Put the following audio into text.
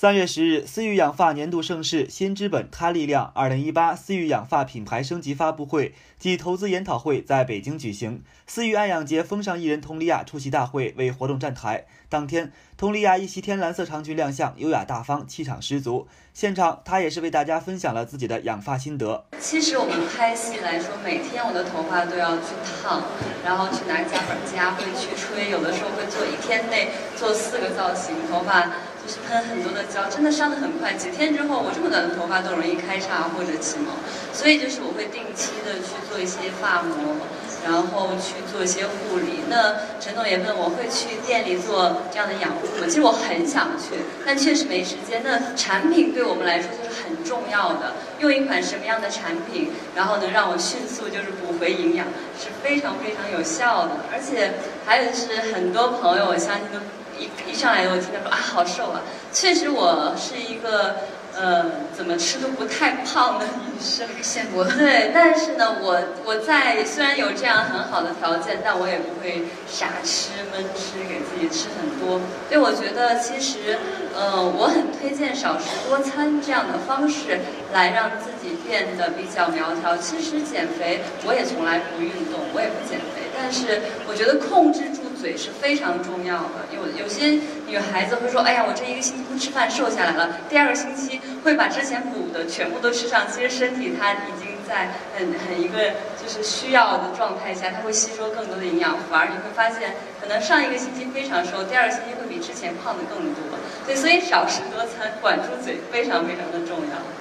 三月十日，思域养发年度盛事“新之本它力量”二零一八思域养发品牌升级发布会暨投资研讨会在北京举行。思域爱养洁风尚艺人佟丽娅出席大会，为活动站台。当天，佟丽娅一袭天蓝色长裙亮相，优雅大方，气场十足。现场，她也是为大家分享了自己的养发心得。其实我们拍戏来说，每天我的头发都要去烫，然后去拿夹板夹，会去吹，有的时候会做一天内做四个造型，头发。就是喷很多的胶，真的伤得很快。几天之后，我这么短的头发都容易开叉或者起毛，所以就是我会定期的去做一些发膜，然后去做一些护理。那陈总也问我会去店里做这样的养护吗？其实我很想去，但确实没时间。那产品对我们来说就是很重要的，用一款什么样的产品，然后能让我迅速就是补回营养，是非常非常有效的。而且还有就是很多朋友，我相信都。一一上来我听他说啊好瘦啊，确实我是一个呃怎么吃都不太胖的女生，羡慕。对，但是呢，我我在虽然有这样很好的条件，但我也不会傻吃闷吃，给自己吃很多。对，我觉得其实呃我很推荐少食多餐这样的方式来让自己变得比较苗条。其实减肥我也从来不运动，我也不减肥，但是我觉得控制住。嘴是非常重要的，有有些女孩子会说：“哎呀，我这一个星期不吃饭瘦下来了。”第二个星期会把之前补的全部都吃上。其实身体它已经在很很一个就是需要的状态下，它会吸收更多的营养，反而你会发现，可能上一个星期非常瘦，第二个星期会比之前胖的更多。对，所以少食多餐，管住嘴非常非常的重要。